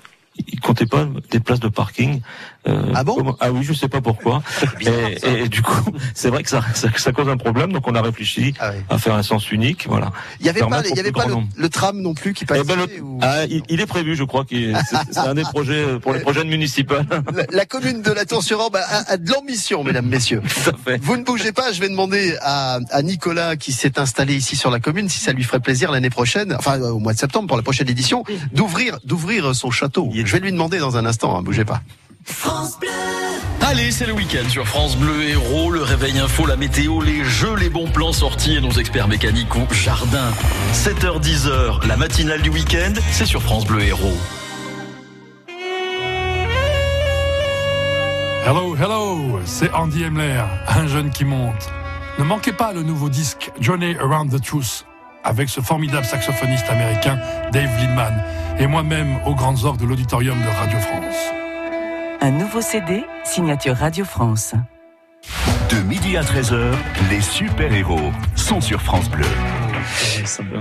ils comptaient pas des places de parking. Euh, ah bon Ah oui, je sais pas pourquoi. et, et, du coup, c'est vrai que ça, ça, ça, cause un problème. Donc on a réfléchi ah oui. à faire un sens unique. Voilà. Il y avait pas, il y avait pas le, le, tram non plus qui passait. Eh ben le, ou... ah, il, il, est prévu, je crois. C'est un des projets euh, pour les prochaines municipales. La, la commune de la Tour-sur-Orbe a, a, de l'ambition, mesdames, messieurs. Vous ne bougez pas. Je vais demander à, à Nicolas qui s'est installé ici sur la commune si ça lui ferait plaisir l'année prochaine, enfin au mois de septembre pour la prochaine édition, d'ouvrir d'ouvrir son château. Je vais lui demander dans un instant. Hein, bougez pas. France Bleu. Allez, c'est le week-end sur France Bleu Héros, le réveil info, la météo, les jeux, les bons plans sortis et nos experts mécaniques au jardin. 7h-10h, la matinale du week-end, c'est sur France Bleu Héros. Hello, hello, c'est Andy Emler, un jeune qui monte. Ne manquez pas le nouveau disque Journey Around the Truth avec ce formidable saxophoniste américain Dave Lindman et moi-même aux grandes orgues de l'auditorium de Radio France. Un nouveau CD, signature Radio France. De midi à 13h, les super-héros sont sur France Bleu.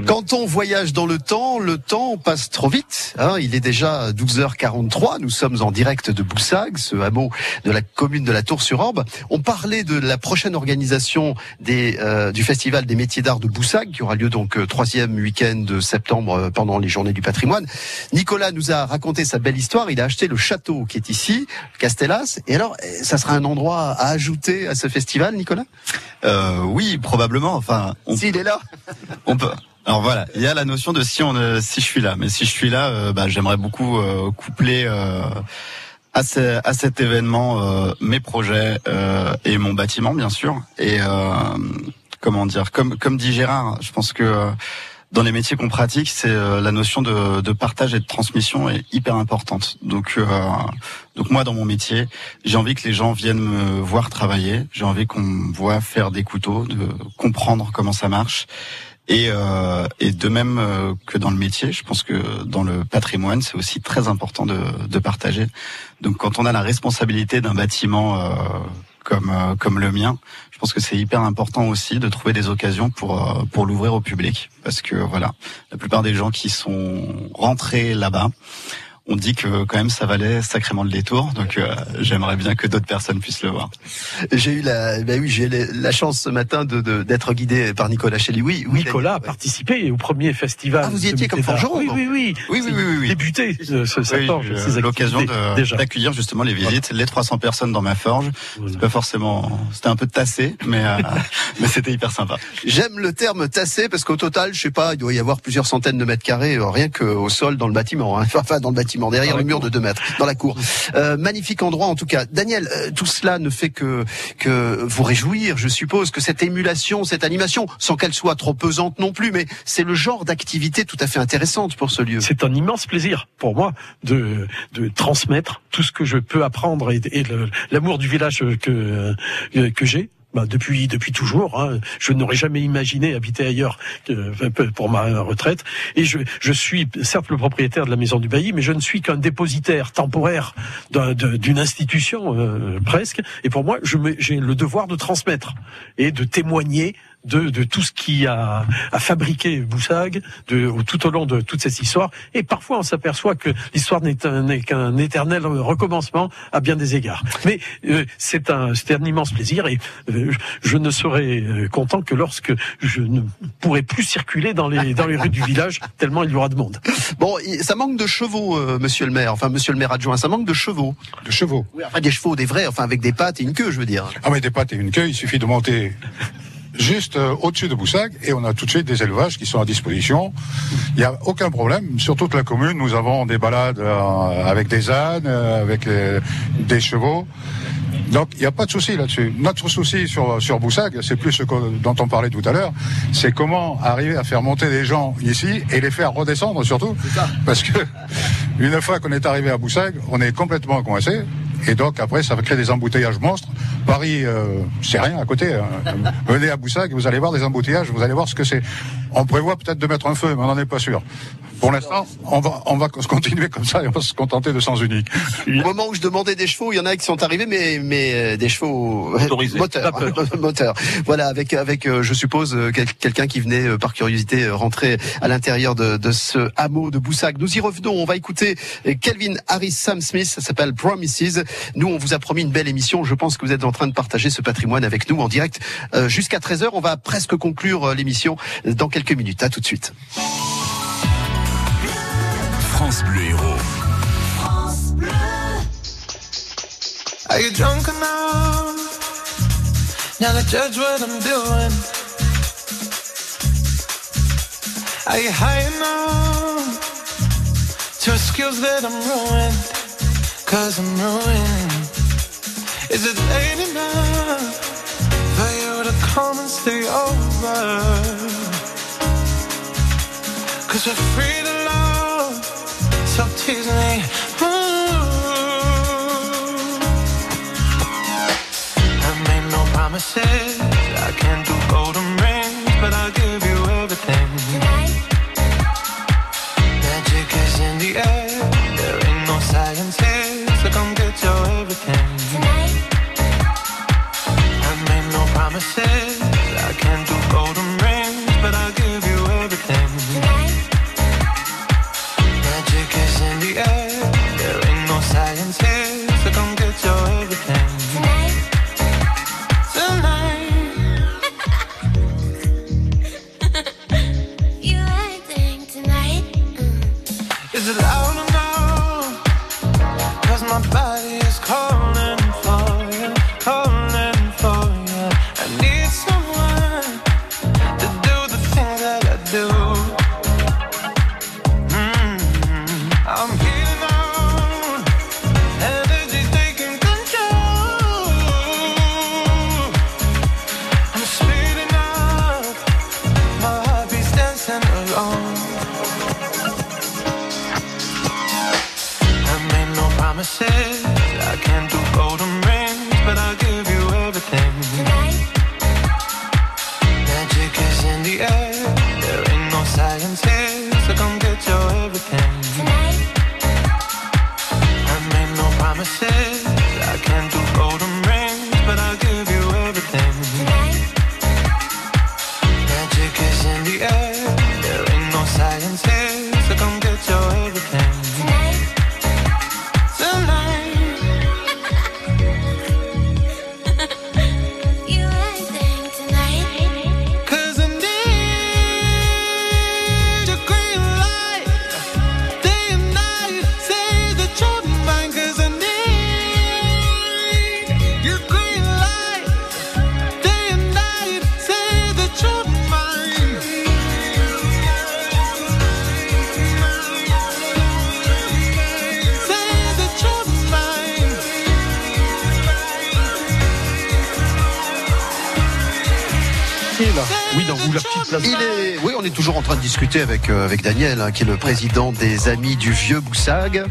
Quand on voyage dans le temps, le temps passe trop vite. Hein, il est déjà 12h43. Nous sommes en direct de Boussag, ce hameau de la commune de la Tour-sur-Orbe. On parlait de la prochaine organisation des, euh, du festival des métiers d'art de Boussag, qui aura lieu donc euh, troisième week-end de septembre euh, pendant les Journées du patrimoine. Nicolas nous a raconté sa belle histoire. Il a acheté le château qui est ici, Castellas. Et alors, ça sera un endroit à ajouter à ce festival, Nicolas? Euh, Oui, probablement. Enfin, on... s'il est là. On peut. Alors voilà, il y a la notion de si on euh, si je suis là, mais si je suis là, euh, bah, j'aimerais beaucoup euh, coupler à, ce, à cet événement mes projets et mon bâtiment bien sûr. Et comment dire, comme comme dit Gérard, je pense que dans les métiers qu'on pratique, c'est la notion de, de, partage et de transmission est hyper importante. Donc, euh, donc moi, dans mon métier, j'ai envie que les gens viennent me voir travailler. J'ai envie qu'on me voit faire des couteaux, de comprendre comment ça marche. Et, euh, et de même euh, que dans le métier, je pense que dans le patrimoine, c'est aussi très important de, de, partager. Donc, quand on a la responsabilité d'un bâtiment euh, comme euh, comme le mien, je pense que c'est hyper important aussi de trouver des occasions pour euh, pour l'ouvrir au public, parce que voilà, la plupart des gens qui sont rentrés là-bas on dit que quand même ça valait sacrément le détour. Donc euh, j'aimerais bien que d'autres personnes puissent le voir. J'ai eu la, bah oui, j'ai la chance ce matin de d'être guidé par Nicolas Chelly. Oui, oui Nicolas a participé au premier festival. Ah, vous y étiez comme forgeron oui, oui, oui, oui, oui, oui, oui, Débuté ce, ce oui, forge. L'occasion d'accueillir justement les visites, les 300 personnes dans ma forge. Voilà. Pas forcément, c'était un peu tassé, mais euh, mais c'était hyper sympa. J'aime le terme tassé parce qu'au total, je sais pas, il doit y avoir plusieurs centaines de mètres carrés euh, rien qu'au sol dans le bâtiment. Hein. Enfin, dans le bâtiment derrière le mur de 2 mètres, dans la cour. Euh, magnifique endroit en tout cas. Daniel, euh, tout cela ne fait que que vous réjouir, je suppose, que cette émulation, cette animation, sans qu'elle soit trop pesante non plus, mais c'est le genre d'activité tout à fait intéressante pour ce lieu. C'est un immense plaisir pour moi de de transmettre tout ce que je peux apprendre et, et l'amour du village que que j'ai bah, depuis depuis toujours. Hein. Je n'aurais jamais imaginé habiter ailleurs que, pour ma retraite. Et je, je suis certes le propriétaire de la maison du bailli, mais je ne suis qu'un dépositaire temporaire d'une institution euh, presque. Et pour moi, j'ai le devoir de transmettre et de témoigner de, de tout ce qui a, a fabriqué Boussag de, tout au long de toute cette histoire. Et parfois, on s'aperçoit que l'histoire n'est qu'un éternel recommencement à bien des égards. Mais euh, c'est un, un immense plaisir et euh, je ne serai content que lorsque je ne pourrai plus circuler dans les, dans les rues du village, tellement il y aura de monde. Bon, ça manque de chevaux, euh, monsieur le maire, enfin monsieur le maire adjoint, ça manque de chevaux. De chevaux Oui, enfin des chevaux, des vrais, enfin avec des pattes et une queue, je veux dire. Ah mais des pattes et une queue, il suffit de monter juste euh, au-dessus de Boussag et on a tout de suite des élevages qui sont à disposition. Il n'y a aucun problème. Sur toute la commune, nous avons des balades euh, avec des ânes, euh, avec des chevaux. Donc il n'y a pas de souci là-dessus. Notre souci sur, sur Boussag, c'est plus ce que, dont on parlait tout à l'heure, c'est comment arriver à faire monter des gens ici et les faire redescendre surtout. Parce que une fois qu'on est arrivé à Boussag, on est complètement coincé. Et donc après, ça va créer des embouteillages monstres. Paris, euh, c'est rien à côté. hein. Venez à Boussac, vous allez voir des embouteillages, vous allez voir ce que c'est. On prévoit peut-être de mettre un feu, mais on n'en est pas sûr. Pour l'instant, on va, on va continuer comme ça et on va se contenter de sens unique. Au moment où je demandais des chevaux, il y en a qui sont arrivés, mais, mais euh, des chevaux Motorisés. moteurs. moteurs. Voilà, avec, avec euh, je suppose, euh, quel- quelqu'un qui venait euh, par curiosité euh, rentrer à l'intérieur de, de ce hameau de Boussac. Nous y revenons, on va écouter euh, Kelvin Harris Sam Smith, ça s'appelle Promises. Nous, on vous a promis une belle émission. Je pense que vous êtes en train de partager ce patrimoine avec nous en direct euh, jusqu'à 13h. On va presque conclure euh, l'émission dans quelques minutes. À tout de suite. France Bleu Héros. Are you drunk enough? Now to judge what I'm doing? Are you high enough to excuse that I'm ruined? Cause I'm ruined. Is it late enough for you to come and stay over? Cause we're free to love, so tease me. Ooh. I made no promises. I can't do golden dancing along. I made no promises. I can't do golden avec euh, avec Daniel, hein, qui est le président des Amis du Vieux Boussag.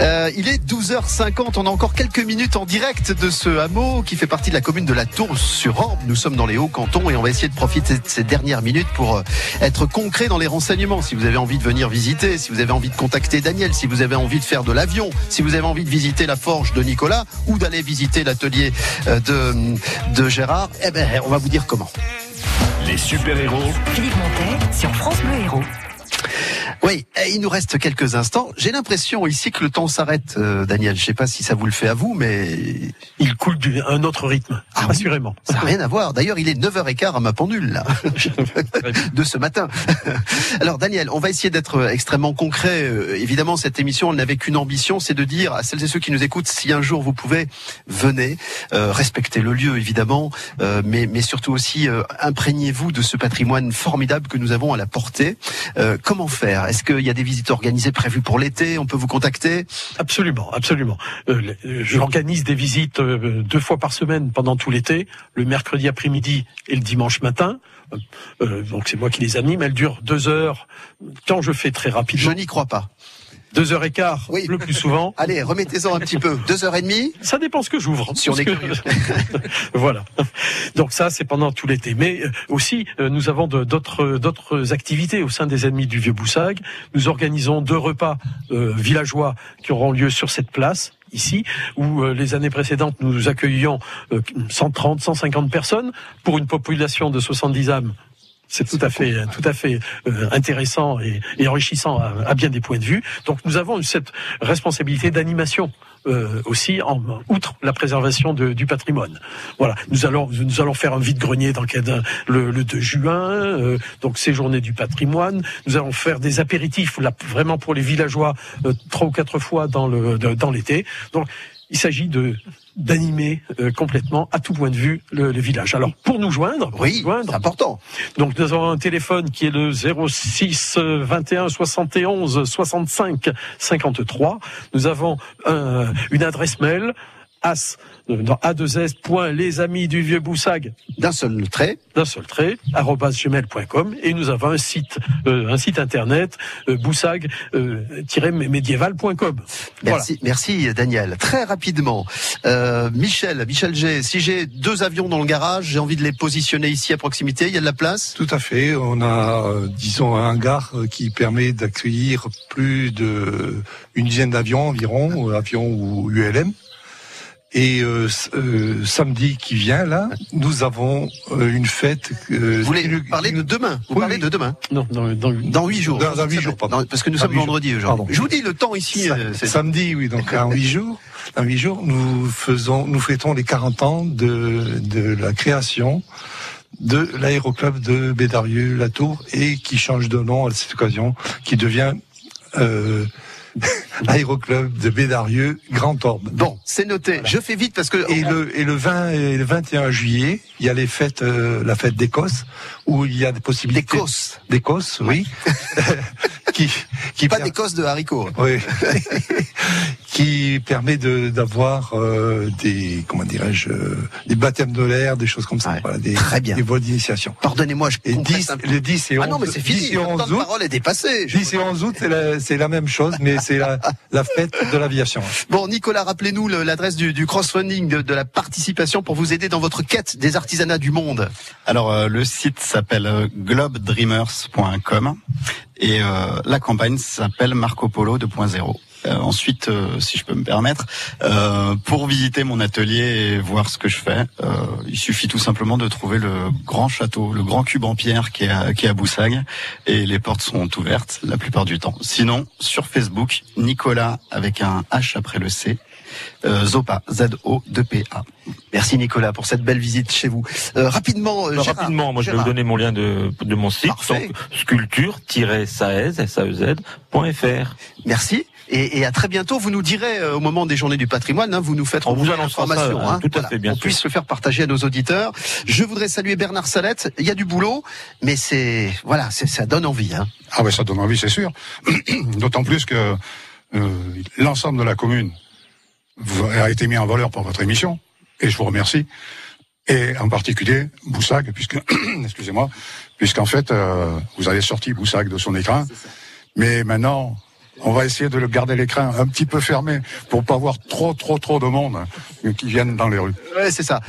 Euh, il est 12h50. On a encore quelques minutes en direct de ce hameau qui fait partie de la commune de la Tour-sur-Orbe. Nous sommes dans les Hauts-Cantons et on va essayer de profiter de ces dernières minutes pour euh, être concret dans les renseignements. Si vous avez envie de venir visiter, si vous avez envie de contacter Daniel, si vous avez envie de faire de l'avion, si vous avez envie de visiter la forge de Nicolas ou d'aller visiter l'atelier de de Gérard, eh ben, on va vous dire comment. Les super-héros Philippe Montet sur France Bleu Héros. Oui, et il nous reste quelques instants. J'ai l'impression ici que le temps s'arrête, euh, Daniel. Je sais pas si ça vous le fait à vous, mais... Il coule d'un autre rythme, assurément. Ça n'a rien à voir. D'ailleurs, il est 9h15 à ma pendule, là, de ce matin. Alors, Daniel, on va essayer d'être extrêmement concret. Euh, évidemment, cette émission, elle n'avait qu'une ambition, c'est de dire à celles et ceux qui nous écoutent, si un jour vous pouvez, venez, euh, respectez le lieu, évidemment, euh, mais, mais surtout aussi, euh, imprégnez-vous de ce patrimoine formidable que nous avons à la portée. Euh, comment faire? Est-ce qu'il y a des visites organisées prévues pour l'été? On peut vous contacter? Absolument, absolument. Euh, J'organise des visites euh, deux fois par semaine pendant tout l'été, le mercredi après-midi et le dimanche matin. Euh, euh, donc c'est moi qui les anime. Elles durent deux heures. Quand je fais très rapidement. Je n'y crois pas. Deux heures et quart, le plus souvent. Allez, remettez-en un petit peu. Deux heures et demie Ça dépend ce que j'ouvre. Si on est que- curieux. voilà. Donc ça, c'est pendant tout l'été. Mais euh, aussi, euh, nous avons de- d'autres d'autres activités au sein des ennemis du Vieux Boussac. Nous organisons deux repas euh, villageois qui auront lieu sur cette place ici, où euh, les années précédentes, nous accueillions euh, 130, 150 personnes pour une population de 70 âmes. C'est tout à fait, tout à fait euh, intéressant et, enrichissant à, bien des points de vue. Donc nous avons cette responsabilité d'animation euh, aussi, en, outre la préservation du patrimoine. Voilà, nous allons nous allons faire un vide grenier dans le, le, le 2 juin, euh, donc ces du patrimoine. Nous allons faire des apéritifs là vraiment pour les villageois trois ou quatre fois dans le dans l'été. Donc il s'agit de d'animer euh, complètement à tout point de vue le, le village. Alors pour nous joindre, oui, c'est important. Donc nous avons un téléphone qui est le 06 21 71 65 53. Nous avons euh, une adresse mail as euh, dans a2s. Les amis du vieux Boussag d'un seul trait d'un seul trait gmail.com et nous avons un site euh, un site internet euh, boussag médiéval.com Merci, merci Daniel. Très rapidement, euh, Michel, Michel G, si j'ai deux avions dans le garage, j'ai envie de les positionner ici à proximité, il y a de la place? Tout à fait. On a, euh, disons, un hangar euh, qui permet d'accueillir plus de une dizaine d'avions environ, euh, avions ou ULM. Et euh, euh, samedi qui vient, là, nous avons euh, une fête. euh, Vous voulez parler de demain Vous Oui, parlez oui. de demain Non, dans, dans, Dans huit jours. Dans- dans jours, pardon. dans- Parce que nous Dans sommes vendredi aujourd'hui. Pardon. Je vous dis le temps ici. Sa- euh, c'est- samedi, oui, donc en huit jours. En huit jours, nous faisons, nous fêtons les 40 ans de, de la création de l'aéroclub de Bédarieux-Latour et qui change de nom à cette occasion, qui devient euh, aéroclub de Bédarieux Grand Orbe. Bon, c'est noté. Je fais vite parce que et le et le 20 et le 21 juillet, il y a les fêtes, euh, la fête d'Écosse où il y a des possibilités d'Écosse, d'Écosse, oui, qui qui pas d'Écosse de haricots. oui. qui permet de d'avoir euh, des comment dirais-je euh, des baptêmes de l'air, des choses comme ça, voilà, des, Très bien. des vols d'initiation. Pardonnez-moi, je Et compresse 10, un peu. le 10 et 11, Ah non, mais c'est 10 fini. et Le 11 temps de août, parole est dépassé. 10 et 11 août, c'est la, la même chose, mais c'est la, la fête de l'aviation. Bon, Nicolas, rappelez-nous le- l'adresse du, du crowdfunding, de, de la participation pour vous aider dans votre quête des artisanats du monde. Alors euh, le site s'appelle euh, globedreamers.com et euh, la campagne s'appelle Marco Polo 2.0. Euh, ensuite, euh, si je peux me permettre, euh, pour visiter mon atelier et voir ce que je fais, euh, il suffit tout simplement de trouver le grand château, le grand cube en pierre qui est à, qui est à Boussag, et les portes sont ouvertes la plupart du temps. Sinon, sur Facebook, Nicolas avec un H après le C, euh, Zopa, Z-O-2-P-A. Merci Nicolas pour cette belle visite chez vous. Euh, rapidement, euh, Gérard, rapidement, moi je vais vous donner mon lien de, de mon site, sculpture-saez.fr. Merci. Et, et à très bientôt. Vous nous direz euh, au moment des journées du patrimoine, hein, vous nous faites On vous l'information, ça, hein, tout à fait, bien on sûr. puisse le faire partager à nos auditeurs. Je voudrais saluer Bernard Salette. Il y a du boulot, mais c'est voilà, c'est ça donne envie. Hein. Ah ben ça donne envie, c'est sûr. D'autant plus que euh, l'ensemble de la commune a été mis en valeur par votre émission, et je vous remercie. Et en particulier Boussag, puisque excusez-moi, puisqu'en fait euh, vous avez sorti Boussag de son écran, mais maintenant on va essayer de le garder l'écran un petit peu fermé pour pas avoir trop trop trop de monde qui viennent dans les rues. Ouais, c'est ça.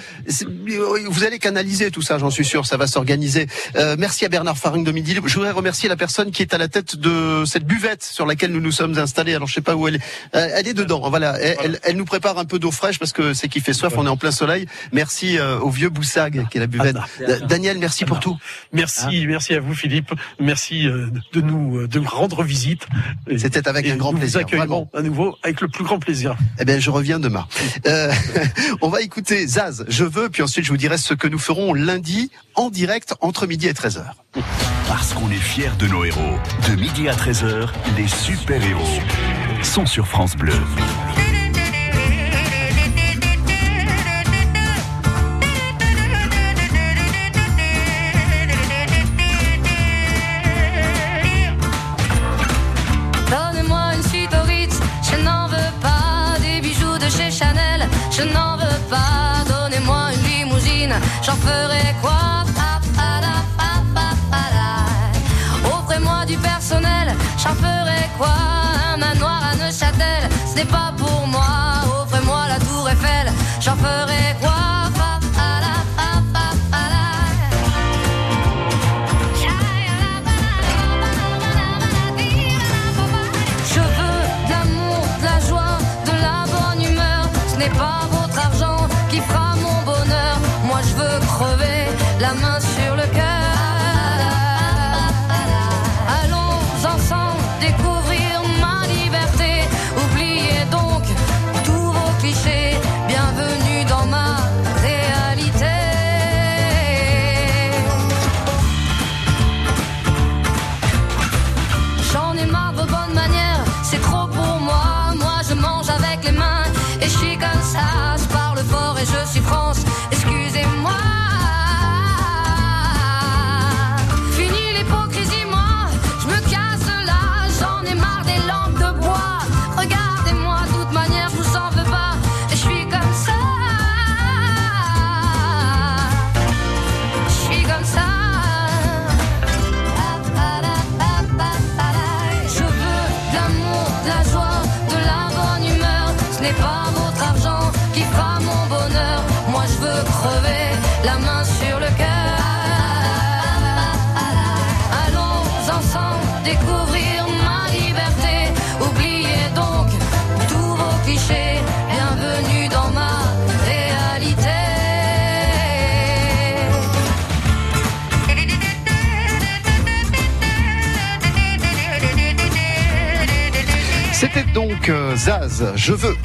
Vous allez canaliser tout ça, j'en suis sûr, ça va s'organiser. Euh, merci à Bernard Faring de Midi. Je voudrais remercier la personne qui est à la tête de cette buvette sur laquelle nous nous sommes installés. Alors je sais pas où elle est. Euh, elle est dedans. Voilà. Elle, elle- elle nous prépare un peu d'eau fraîche parce que c'est qui fait soif. On est en plein soleil. Merci euh, au vieux Boussag qui est la buvette. Da- Daniel, merci pour tout. Merci, merci à vous Philippe. Merci euh, de nous euh, de nous rendre visite. C'était avec Et un grand nous plaisir, Vous accueillerons à nouveau avec le plus grand plaisir. Eh bien, je reviens demain. Euh, on va écouter Zaz, je veux, puis ensuite je vous dirai ce que nous ferons lundi en direct entre midi et 13h. Parce qu'on est fiers de nos héros. De midi à 13h, les super-héros sont sur France Bleu. J'en ferai quoi. Offrez-moi du personnel, j'en ferai quoi? Un manoir à Neuchâtel, ce n'est pas pour moi. Et je suis France, Zaz, je veux.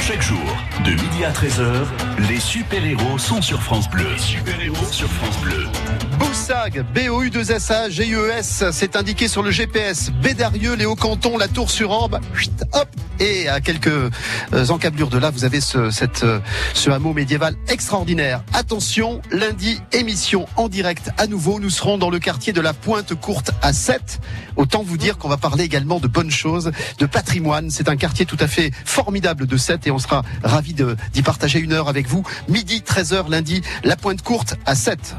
Chaque jour, de midi à 13h, les super-héros sont sur France Bleu. Les super-héros sur France Bleu. Boussag, B-O-U-2-S-A, G-I-E-S, c'est indiqué sur le GPS. Bédarieux, les Hauts-Cantons, la Tour-sur-Orbe, chut, hop, et à quelques euh, encablures de là, vous avez ce, cette, euh, ce hameau médiéval extraordinaire. Attention, lundi, émission en direct à nouveau. Nous serons dans le quartier de la Pointe Courte à 7. Autant vous dire qu'on va parler également de bonnes choses, de patrimoine. C'est un quartier tout à fait formidable de 7 et on sera ravis d'y partager une heure avec vous. Midi, 13h lundi, la Pointe Courte à 7.